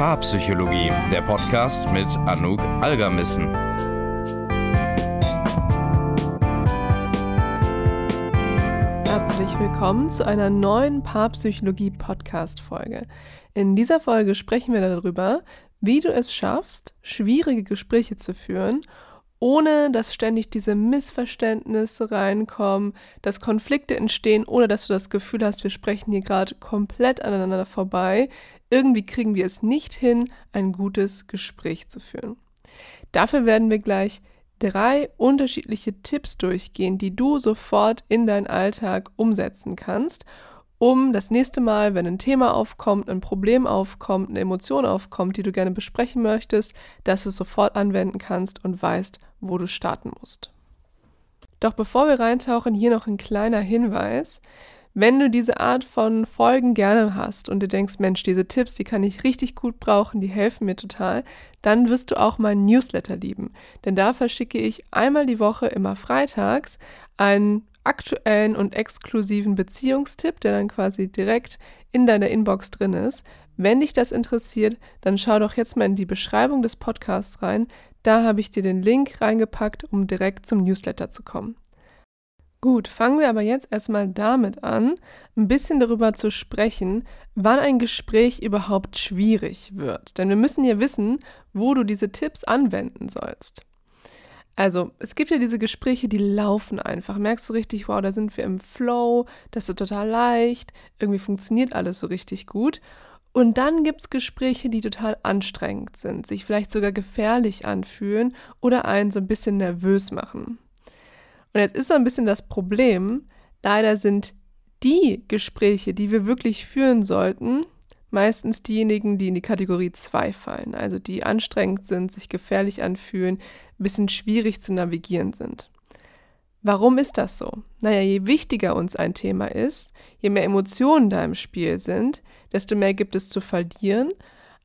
Paarpsychologie, der Podcast mit Anouk Algermissen. Herzlich willkommen zu einer neuen Paarpsychologie-Podcast-Folge. In dieser Folge sprechen wir darüber, wie du es schaffst, schwierige Gespräche zu führen ohne dass ständig diese Missverständnisse reinkommen, dass Konflikte entstehen oder dass du das Gefühl hast, wir sprechen hier gerade komplett aneinander vorbei. Irgendwie kriegen wir es nicht hin, ein gutes Gespräch zu führen. Dafür werden wir gleich drei unterschiedliche Tipps durchgehen, die du sofort in deinen Alltag umsetzen kannst um das nächste Mal, wenn ein Thema aufkommt, ein Problem aufkommt, eine Emotion aufkommt, die du gerne besprechen möchtest, dass du es sofort anwenden kannst und weißt, wo du starten musst. Doch bevor wir reintauchen, hier noch ein kleiner Hinweis. Wenn du diese Art von Folgen gerne hast und du denkst, Mensch, diese Tipps, die kann ich richtig gut brauchen, die helfen mir total, dann wirst du auch meinen Newsletter lieben. Denn da verschicke ich einmal die Woche, immer freitags, einen aktuellen und exklusiven Beziehungstipp, der dann quasi direkt in deiner Inbox drin ist. Wenn dich das interessiert, dann schau doch jetzt mal in die Beschreibung des Podcasts rein. Da habe ich dir den Link reingepackt, um direkt zum Newsletter zu kommen. Gut, fangen wir aber jetzt erstmal damit an, ein bisschen darüber zu sprechen, wann ein Gespräch überhaupt schwierig wird. Denn wir müssen ja wissen, wo du diese Tipps anwenden sollst. Also, es gibt ja diese Gespräche, die laufen einfach. Merkst du richtig, wow, da sind wir im Flow, das ist total leicht, irgendwie funktioniert alles so richtig gut. Und dann gibt es Gespräche, die total anstrengend sind, sich vielleicht sogar gefährlich anfühlen oder einen so ein bisschen nervös machen. Und jetzt ist so ein bisschen das Problem, leider sind die Gespräche, die wir wirklich führen sollten, meistens diejenigen, die in die Kategorie 2 fallen, also die anstrengend sind, sich gefährlich anfühlen, ein bisschen schwierig zu navigieren sind. Warum ist das so? Naja, je wichtiger uns ein Thema ist, je mehr Emotionen da im Spiel sind, desto mehr gibt es zu verlieren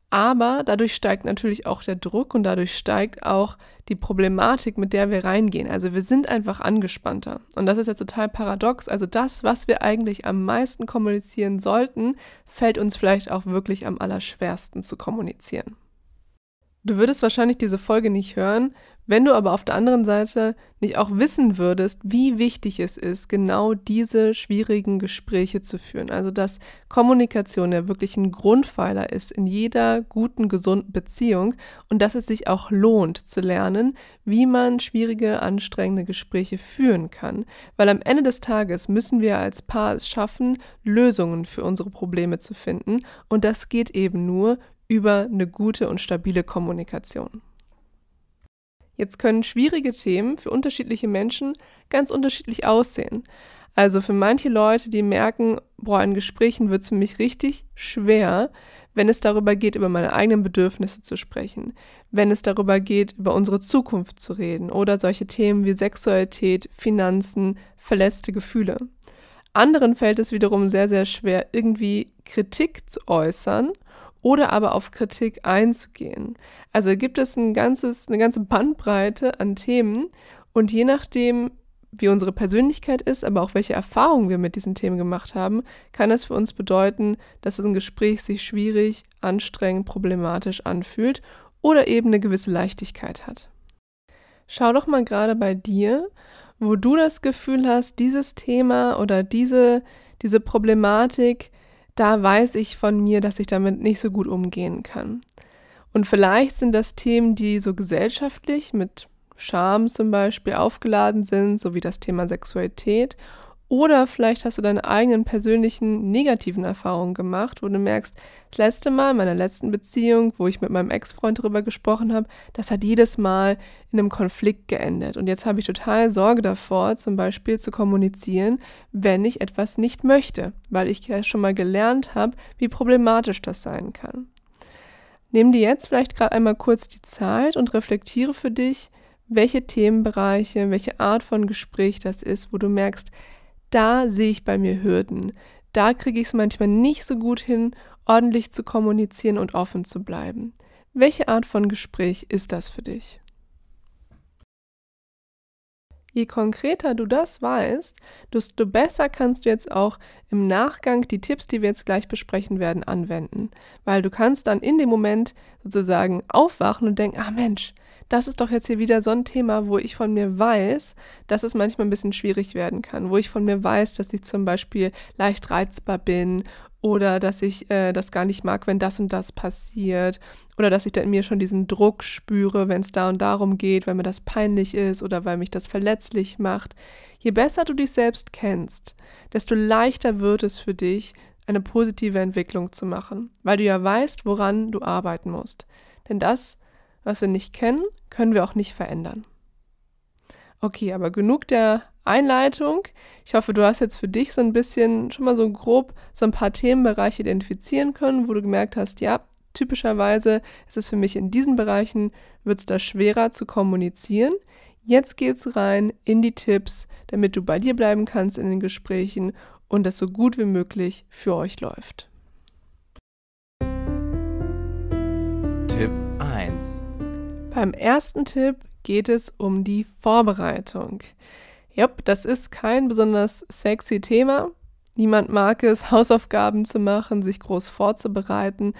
aber dadurch steigt natürlich auch der Druck und dadurch steigt auch die Problematik, mit der wir reingehen. Also wir sind einfach angespannter. Und das ist jetzt total paradox. Also das, was wir eigentlich am meisten kommunizieren sollten, fällt uns vielleicht auch wirklich am allerschwersten zu kommunizieren. Du würdest wahrscheinlich diese Folge nicht hören, wenn du aber auf der anderen Seite nicht auch wissen würdest, wie wichtig es ist, genau diese schwierigen Gespräche zu führen. Also dass Kommunikation ja wirklich ein Grundpfeiler ist in jeder guten, gesunden Beziehung und dass es sich auch lohnt zu lernen, wie man schwierige, anstrengende Gespräche führen kann. Weil am Ende des Tages müssen wir als Paar es schaffen, Lösungen für unsere Probleme zu finden und das geht eben nur über eine gute und stabile Kommunikation. Jetzt können schwierige Themen für unterschiedliche Menschen ganz unterschiedlich aussehen. Also für manche Leute, die merken, boah, in Gesprächen wird es für mich richtig schwer, wenn es darüber geht, über meine eigenen Bedürfnisse zu sprechen, wenn es darüber geht, über unsere Zukunft zu reden oder solche Themen wie Sexualität, Finanzen, verletzte Gefühle. Anderen fällt es wiederum sehr, sehr schwer, irgendwie Kritik zu äußern oder aber auf Kritik einzugehen. Also gibt es ein ganzes, eine ganze Bandbreite an Themen und je nachdem, wie unsere Persönlichkeit ist, aber auch welche Erfahrungen wir mit diesen Themen gemacht haben, kann es für uns bedeuten, dass ein Gespräch sich schwierig, anstrengend, problematisch anfühlt oder eben eine gewisse Leichtigkeit hat. Schau doch mal gerade bei dir, wo du das Gefühl hast, dieses Thema oder diese, diese Problematik da weiß ich von mir, dass ich damit nicht so gut umgehen kann. Und vielleicht sind das Themen, die so gesellschaftlich mit Scham zum Beispiel aufgeladen sind, so wie das Thema Sexualität oder vielleicht hast du deine eigenen persönlichen negativen Erfahrungen gemacht, wo du merkst, das letzte Mal in meiner letzten Beziehung, wo ich mit meinem Ex-Freund darüber gesprochen habe, das hat jedes Mal in einem Konflikt geendet. Und jetzt habe ich total Sorge davor, zum Beispiel zu kommunizieren, wenn ich etwas nicht möchte, weil ich ja schon mal gelernt habe, wie problematisch das sein kann. Nimm dir jetzt vielleicht gerade einmal kurz die Zeit und reflektiere für dich, welche Themenbereiche, welche Art von Gespräch das ist, wo du merkst, da sehe ich bei mir Hürden. Da kriege ich es manchmal nicht so gut hin, ordentlich zu kommunizieren und offen zu bleiben. Welche Art von Gespräch ist das für dich? Je konkreter du das weißt, desto besser kannst du jetzt auch im Nachgang die Tipps, die wir jetzt gleich besprechen werden, anwenden. Weil du kannst dann in dem Moment sozusagen aufwachen und denken, ah Mensch, das ist doch jetzt hier wieder so ein Thema, wo ich von mir weiß, dass es manchmal ein bisschen schwierig werden kann, wo ich von mir weiß, dass ich zum Beispiel leicht reizbar bin oder dass ich äh, das gar nicht mag, wenn das und das passiert oder dass ich dann in mir schon diesen Druck spüre, wenn es da und darum geht, weil mir das peinlich ist oder weil mich das verletzlich macht. Je besser du dich selbst kennst, desto leichter wird es für dich, eine positive Entwicklung zu machen, weil du ja weißt, woran du arbeiten musst. Denn das was wir nicht kennen, können wir auch nicht verändern. Okay, aber genug der Einleitung. Ich hoffe, du hast jetzt für dich so ein bisschen schon mal so grob so ein paar Themenbereiche identifizieren können, wo du gemerkt hast, ja, typischerweise ist es für mich in diesen Bereichen, wird es da schwerer zu kommunizieren. Jetzt geht's rein in die Tipps, damit du bei dir bleiben kannst in den Gesprächen und das so gut wie möglich für euch läuft. Beim ersten Tipp geht es um die Vorbereitung. Jupp, das ist kein besonders sexy Thema. Niemand mag es, Hausaufgaben zu machen, sich groß vorzubereiten.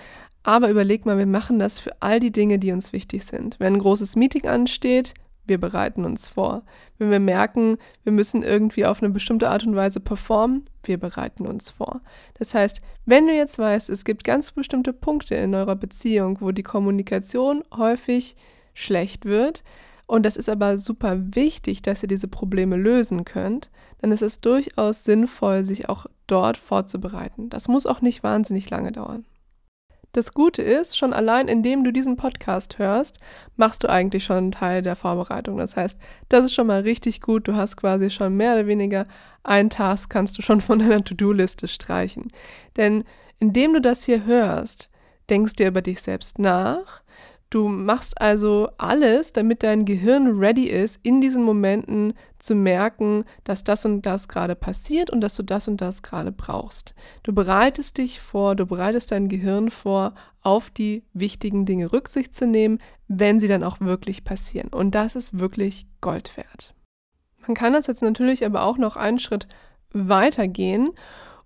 Aber überleg mal, wir machen das für all die Dinge, die uns wichtig sind. Wenn ein großes Meeting ansteht, wir bereiten uns vor. Wenn wir merken, wir müssen irgendwie auf eine bestimmte Art und Weise performen, wir bereiten uns vor. Das heißt, wenn du jetzt weißt, es gibt ganz bestimmte Punkte in eurer Beziehung, wo die Kommunikation häufig schlecht wird, und das ist aber super wichtig, dass ihr diese Probleme lösen könnt, dann ist es durchaus sinnvoll, sich auch dort vorzubereiten. Das muss auch nicht wahnsinnig lange dauern. Das Gute ist, schon allein indem du diesen Podcast hörst, machst du eigentlich schon einen Teil der Vorbereitung. Das heißt, das ist schon mal richtig gut. Du hast quasi schon mehr oder weniger einen Task kannst du schon von deiner To-Do-Liste streichen. Denn indem du das hier hörst, denkst du über dich selbst nach, Du machst also alles, damit dein Gehirn ready ist, in diesen Momenten zu merken, dass das und das gerade passiert und dass du das und das gerade brauchst. Du bereitest dich vor, du bereitest dein Gehirn vor, auf die wichtigen Dinge Rücksicht zu nehmen, wenn sie dann auch wirklich passieren. Und das ist wirklich Gold wert. Man kann das jetzt natürlich aber auch noch einen Schritt weitergehen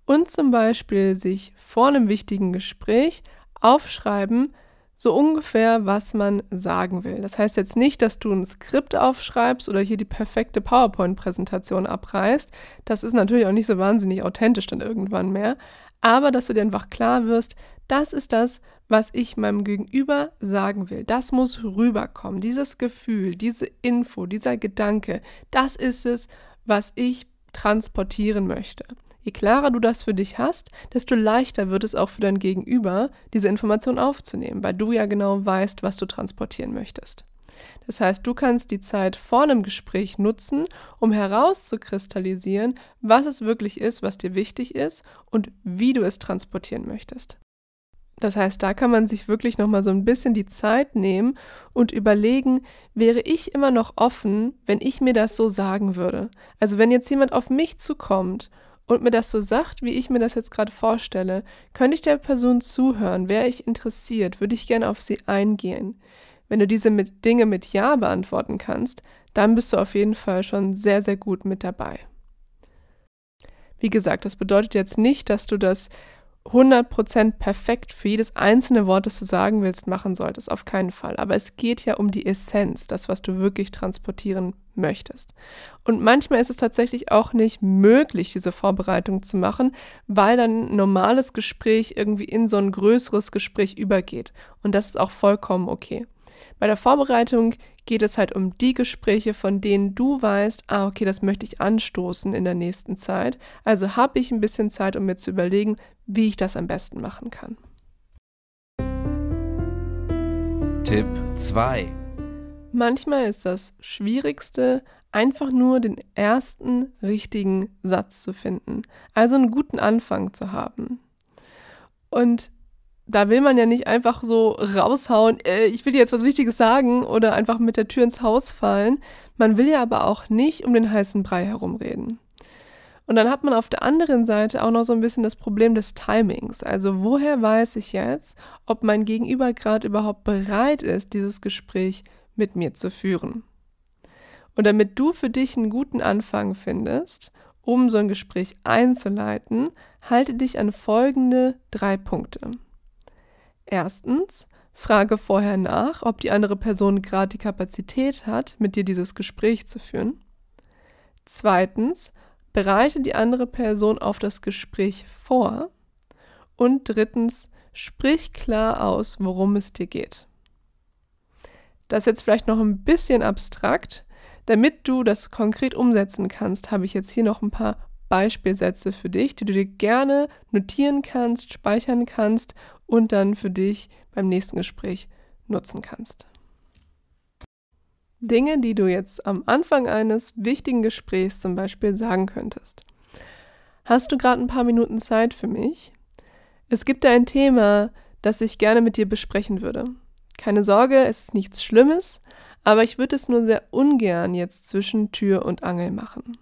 und zum Beispiel sich vor einem wichtigen Gespräch aufschreiben, so ungefähr, was man sagen will. Das heißt jetzt nicht, dass du ein Skript aufschreibst oder hier die perfekte PowerPoint-Präsentation abreißt. Das ist natürlich auch nicht so wahnsinnig authentisch dann irgendwann mehr. Aber dass du dir einfach klar wirst, das ist das, was ich meinem Gegenüber sagen will. Das muss rüberkommen. Dieses Gefühl, diese Info, dieser Gedanke, das ist es, was ich transportieren möchte. Je klarer du das für dich hast, desto leichter wird es auch für dein Gegenüber, diese Information aufzunehmen, weil du ja genau weißt, was du transportieren möchtest. Das heißt, du kannst die Zeit vor einem Gespräch nutzen, um herauszukristallisieren, was es wirklich ist, was dir wichtig ist und wie du es transportieren möchtest. Das heißt, da kann man sich wirklich noch mal so ein bisschen die Zeit nehmen und überlegen, wäre ich immer noch offen, wenn ich mir das so sagen würde? Also, wenn jetzt jemand auf mich zukommt und mir das so sagt, wie ich mir das jetzt gerade vorstelle, könnte ich der Person zuhören, wäre ich interessiert, würde ich gerne auf sie eingehen. Wenn du diese mit Dinge mit Ja beantworten kannst, dann bist du auf jeden Fall schon sehr, sehr gut mit dabei. Wie gesagt, das bedeutet jetzt nicht, dass du das 100% perfekt für jedes einzelne Wort, das du sagen willst, machen solltest. Auf keinen Fall. Aber es geht ja um die Essenz, das, was du wirklich transportieren möchtest. Und manchmal ist es tatsächlich auch nicht möglich, diese Vorbereitung zu machen, weil dann ein normales Gespräch irgendwie in so ein größeres Gespräch übergeht. Und das ist auch vollkommen okay. Bei der Vorbereitung geht es halt um die Gespräche, von denen du weißt, ah, okay, das möchte ich anstoßen in der nächsten Zeit. Also habe ich ein bisschen Zeit, um mir zu überlegen, wie ich das am besten machen kann. Tipp 2. Manchmal ist das Schwierigste, einfach nur den ersten richtigen Satz zu finden. Also einen guten Anfang zu haben. Und da will man ja nicht einfach so raushauen, äh, ich will dir jetzt was Wichtiges sagen oder einfach mit der Tür ins Haus fallen. Man will ja aber auch nicht um den heißen Brei herumreden. Und dann hat man auf der anderen Seite auch noch so ein bisschen das Problem des Timings. Also woher weiß ich jetzt, ob mein Gegenüber gerade überhaupt bereit ist, dieses Gespräch mit mir zu führen? Und damit du für dich einen guten Anfang findest, um so ein Gespräch einzuleiten, halte dich an folgende drei Punkte. Erstens, frage vorher nach, ob die andere Person gerade die Kapazität hat, mit dir dieses Gespräch zu führen. Zweitens, bereite die andere Person auf das Gespräch vor. Und drittens, sprich klar aus, worum es dir geht. Das ist jetzt vielleicht noch ein bisschen abstrakt. Damit du das konkret umsetzen kannst, habe ich jetzt hier noch ein paar Beispielsätze für dich, die du dir gerne notieren kannst, speichern kannst und dann für dich beim nächsten Gespräch nutzen kannst. Dinge, die du jetzt am Anfang eines wichtigen Gesprächs zum Beispiel sagen könntest. Hast du gerade ein paar Minuten Zeit für mich? Es gibt da ein Thema, das ich gerne mit dir besprechen würde. Keine Sorge, es ist nichts Schlimmes, aber ich würde es nur sehr ungern jetzt zwischen Tür und Angel machen.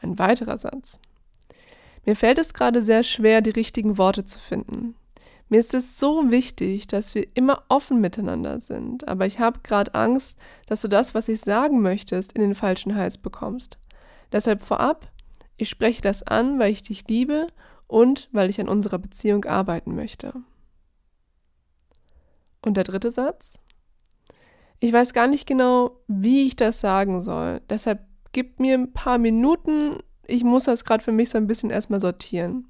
Ein weiterer Satz. Mir fällt es gerade sehr schwer, die richtigen Worte zu finden. Mir ist es so wichtig, dass wir immer offen miteinander sind, aber ich habe gerade Angst, dass du das, was ich sagen möchtest, in den falschen Hals bekommst. Deshalb vorab, ich spreche das an, weil ich dich liebe und weil ich an unserer Beziehung arbeiten möchte. Und der dritte Satz? Ich weiß gar nicht genau, wie ich das sagen soll. Deshalb gib mir ein paar Minuten. Ich muss das gerade für mich so ein bisschen erstmal sortieren.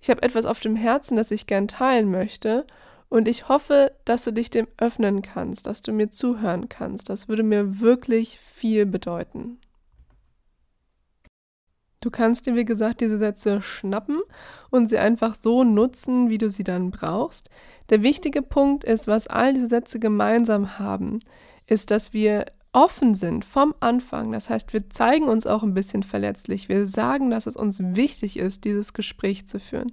Ich habe etwas auf dem Herzen, das ich gern teilen möchte. Und ich hoffe, dass du dich dem öffnen kannst, dass du mir zuhören kannst. Das würde mir wirklich viel bedeuten. Du kannst dir, wie gesagt, diese Sätze schnappen und sie einfach so nutzen, wie du sie dann brauchst. Der wichtige Punkt ist, was all diese Sätze gemeinsam haben, ist, dass wir offen sind vom Anfang. Das heißt, wir zeigen uns auch ein bisschen verletzlich. Wir sagen, dass es uns wichtig ist, dieses Gespräch zu führen.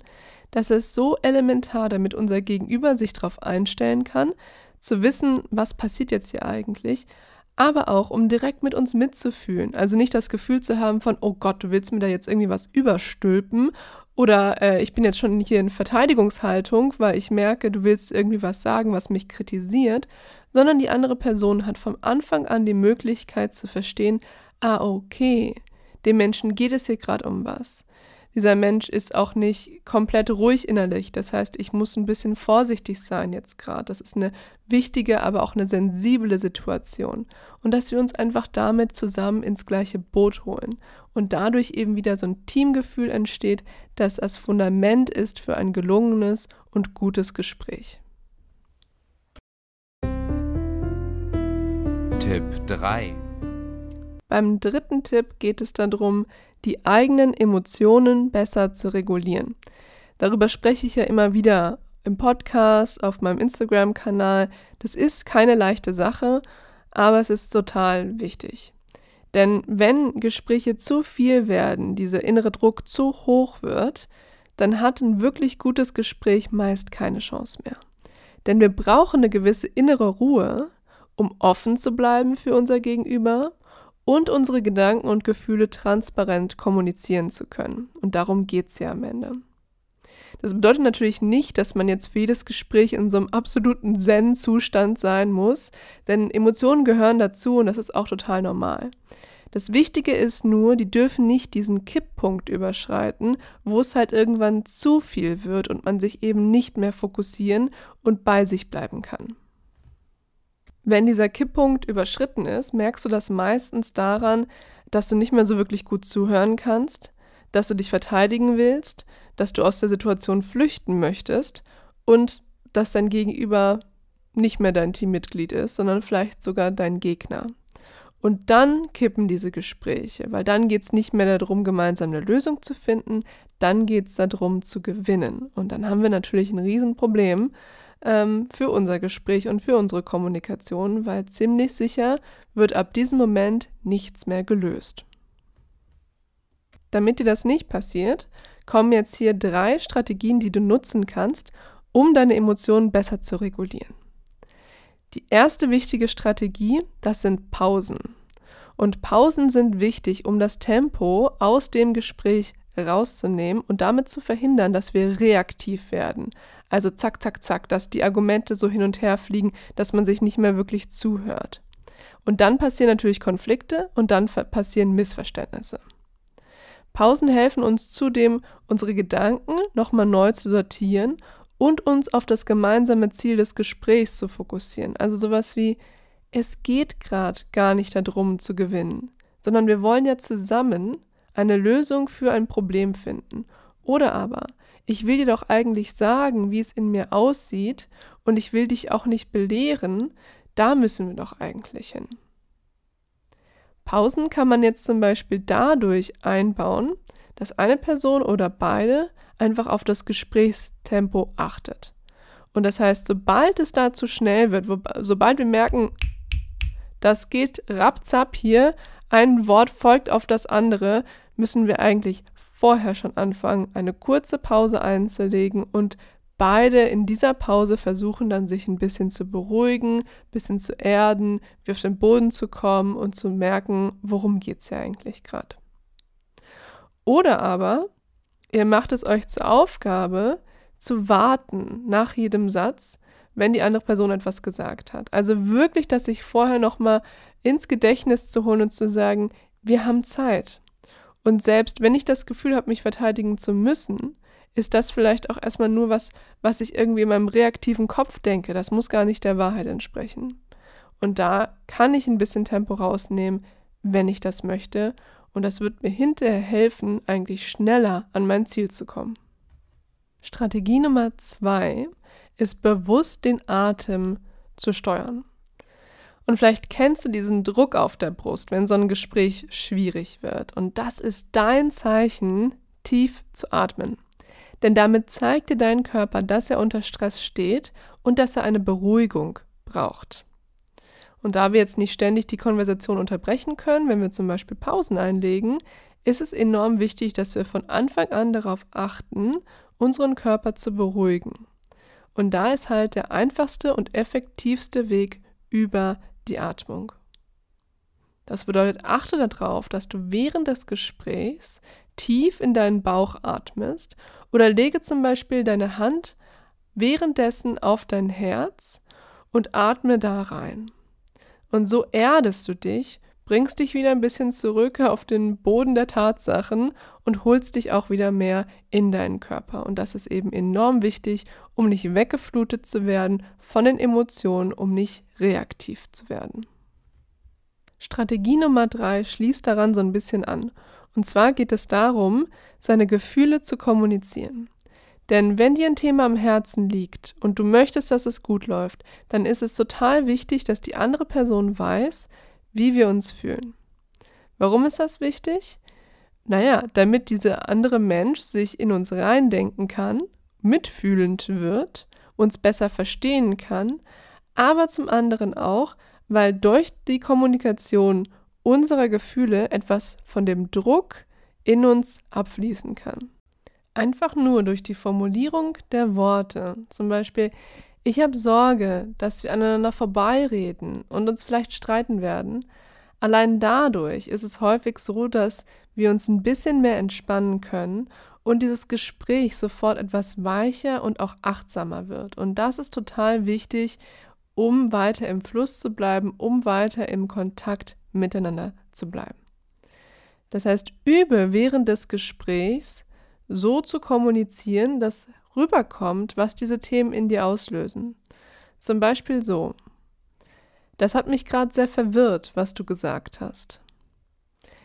Das ist so elementar, damit unser Gegenüber sich darauf einstellen kann, zu wissen, was passiert jetzt hier eigentlich, aber auch, um direkt mit uns mitzufühlen. Also nicht das Gefühl zu haben von, oh Gott, du willst mir da jetzt irgendwie was überstülpen oder äh, ich bin jetzt schon hier in Verteidigungshaltung, weil ich merke, du willst irgendwie was sagen, was mich kritisiert, sondern die andere Person hat vom Anfang an die Möglichkeit zu verstehen, ah, okay, dem Menschen geht es hier gerade um was. Dieser Mensch ist auch nicht komplett ruhig innerlich. Das heißt, ich muss ein bisschen vorsichtig sein jetzt gerade. Das ist eine wichtige, aber auch eine sensible Situation. Und dass wir uns einfach damit zusammen ins gleiche Boot holen. Und dadurch eben wieder so ein Teamgefühl entsteht, das das Fundament ist für ein gelungenes und gutes Gespräch. Tipp 3. Beim dritten Tipp geht es darum, die eigenen Emotionen besser zu regulieren. Darüber spreche ich ja immer wieder im Podcast, auf meinem Instagram-Kanal. Das ist keine leichte Sache, aber es ist total wichtig. Denn wenn Gespräche zu viel werden, dieser innere Druck zu hoch wird, dann hat ein wirklich gutes Gespräch meist keine Chance mehr. Denn wir brauchen eine gewisse innere Ruhe, um offen zu bleiben für unser Gegenüber und unsere Gedanken und Gefühle transparent kommunizieren zu können. Und darum geht es ja am Ende. Das bedeutet natürlich nicht, dass man jetzt für jedes Gespräch in so einem absoluten Zen-Zustand sein muss, denn Emotionen gehören dazu und das ist auch total normal. Das Wichtige ist nur, die dürfen nicht diesen Kipppunkt überschreiten, wo es halt irgendwann zu viel wird und man sich eben nicht mehr fokussieren und bei sich bleiben kann. Wenn dieser Kipppunkt überschritten ist, merkst du das meistens daran, dass du nicht mehr so wirklich gut zuhören kannst, dass du dich verteidigen willst, dass du aus der Situation flüchten möchtest und dass dein Gegenüber nicht mehr dein Teammitglied ist, sondern vielleicht sogar dein Gegner. Und dann kippen diese Gespräche, weil dann geht es nicht mehr darum, gemeinsam eine Lösung zu finden, dann geht es darum zu gewinnen. Und dann haben wir natürlich ein Riesenproblem, ähm, für unser Gespräch und für unsere Kommunikation, weil ziemlich sicher wird ab diesem Moment nichts mehr gelöst. Damit dir das nicht passiert, kommen jetzt hier drei Strategien, die du nutzen kannst, um deine Emotionen besser zu regulieren. Die erste wichtige Strategie, das sind Pausen. Und Pausen sind wichtig, um das Tempo aus dem Gespräch rauszunehmen und damit zu verhindern, dass wir reaktiv werden. Also zack, zack, zack, dass die Argumente so hin und her fliegen, dass man sich nicht mehr wirklich zuhört. Und dann passieren natürlich Konflikte und dann passieren Missverständnisse. Pausen helfen uns zudem, unsere Gedanken nochmal neu zu sortieren und uns auf das gemeinsame Ziel des Gesprächs zu fokussieren. Also sowas wie, es geht gerade gar nicht darum zu gewinnen, sondern wir wollen ja zusammen eine Lösung für ein Problem finden. Oder aber, ich will dir doch eigentlich sagen, wie es in mir aussieht und ich will dich auch nicht belehren, da müssen wir doch eigentlich hin. Pausen kann man jetzt zum Beispiel dadurch einbauen, dass eine Person oder beide einfach auf das Gesprächstempo achtet. Und das heißt, sobald es da zu schnell wird, sobald wir merken, das geht rapzap hier, ein Wort folgt auf das andere, müssen wir eigentlich vorher schon anfangen, eine kurze Pause einzulegen und beide in dieser Pause versuchen dann sich ein bisschen zu beruhigen, ein bisschen zu erden, wie auf den Boden zu kommen und zu merken, worum geht es ja eigentlich gerade. Oder aber ihr macht es euch zur Aufgabe, zu warten nach jedem Satz, wenn die andere Person etwas gesagt hat. Also wirklich, dass sich vorher nochmal ins Gedächtnis zu holen und zu sagen, wir haben Zeit. Und selbst wenn ich das Gefühl habe, mich verteidigen zu müssen, ist das vielleicht auch erstmal nur was, was ich irgendwie in meinem reaktiven Kopf denke. Das muss gar nicht der Wahrheit entsprechen. Und da kann ich ein bisschen Tempo rausnehmen, wenn ich das möchte. Und das wird mir hinterher helfen, eigentlich schneller an mein Ziel zu kommen. Strategie Nummer zwei ist bewusst den Atem zu steuern. Und vielleicht kennst du diesen Druck auf der Brust, wenn so ein Gespräch schwierig wird. Und das ist dein Zeichen, tief zu atmen. Denn damit zeigt dir dein Körper, dass er unter Stress steht und dass er eine Beruhigung braucht. Und da wir jetzt nicht ständig die Konversation unterbrechen können, wenn wir zum Beispiel Pausen einlegen, ist es enorm wichtig, dass wir von Anfang an darauf achten, unseren Körper zu beruhigen. Und da ist halt der einfachste und effektivste Weg über die Atmung. Das bedeutet, achte darauf, dass du während des Gesprächs tief in deinen Bauch atmest oder lege zum Beispiel deine Hand währenddessen auf dein Herz und atme da rein. Und so erdest du dich, bringst dich wieder ein bisschen zurück auf den Boden der Tatsachen und holst dich auch wieder mehr in deinen Körper. Und das ist eben enorm wichtig, um nicht weggeflutet zu werden von den Emotionen, um nicht reaktiv zu werden. Strategie Nummer drei schließt daran so ein bisschen an. Und zwar geht es darum, seine Gefühle zu kommunizieren. Denn wenn dir ein Thema am Herzen liegt und du möchtest, dass es gut läuft, dann ist es total wichtig, dass die andere Person weiß, wie wir uns fühlen. Warum ist das wichtig? Naja, damit dieser andere Mensch sich in uns reindenken kann, mitfühlend wird, uns besser verstehen kann, aber zum anderen auch, weil durch die Kommunikation unserer Gefühle etwas von dem Druck in uns abfließen kann. Einfach nur durch die Formulierung der Worte, zum Beispiel, ich habe Sorge, dass wir aneinander vorbeireden und uns vielleicht streiten werden. Allein dadurch ist es häufig so, dass wir uns ein bisschen mehr entspannen können und dieses Gespräch sofort etwas weicher und auch achtsamer wird. Und das ist total wichtig, um weiter im Fluss zu bleiben, um weiter im Kontakt miteinander zu bleiben. Das heißt, übe während des Gesprächs so zu kommunizieren, dass rüberkommt, was diese Themen in dir auslösen. Zum Beispiel so. Das hat mich gerade sehr verwirrt, was du gesagt hast.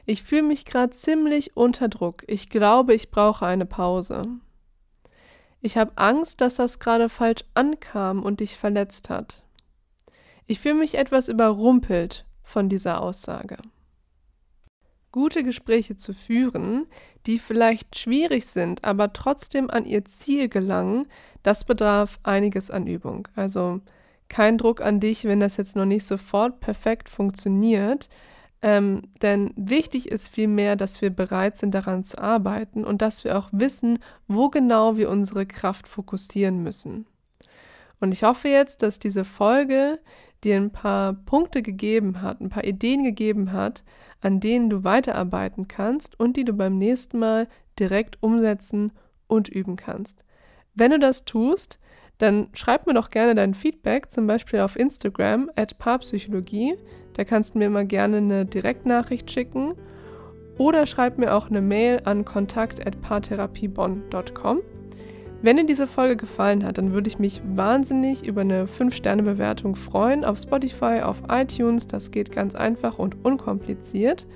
Ich fühle mich gerade ziemlich unter Druck. Ich glaube, ich brauche eine Pause. Ich habe Angst, dass das gerade falsch ankam und dich verletzt hat. Ich fühle mich etwas überrumpelt von dieser Aussage. Gute Gespräche zu führen, die vielleicht schwierig sind, aber trotzdem an ihr Ziel gelangen, das bedarf einiges an Übung. Also kein Druck an dich, wenn das jetzt noch nicht sofort perfekt funktioniert. Ähm, denn wichtig ist vielmehr, dass wir bereit sind, daran zu arbeiten und dass wir auch wissen, wo genau wir unsere Kraft fokussieren müssen. Und ich hoffe jetzt, dass diese Folge dir ein paar Punkte gegeben hat, ein paar Ideen gegeben hat, an denen du weiterarbeiten kannst und die du beim nächsten Mal direkt umsetzen und üben kannst. Wenn du das tust, dann schreib mir doch gerne dein Feedback, zum Beispiel auf Instagram at Paarpsychologie. Da kannst du mir immer gerne eine Direktnachricht schicken oder schreib mir auch eine Mail an kontakt@paartherapiebonn.com. Wenn dir diese Folge gefallen hat, dann würde ich mich wahnsinnig über eine 5-Sterne-Bewertung freuen auf Spotify, auf iTunes. Das geht ganz einfach und unkompliziert.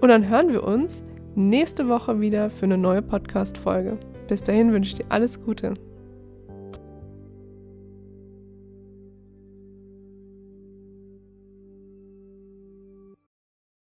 Und dann hören wir uns nächste Woche wieder für eine neue Podcast-Folge. Bis dahin wünsche ich dir alles Gute.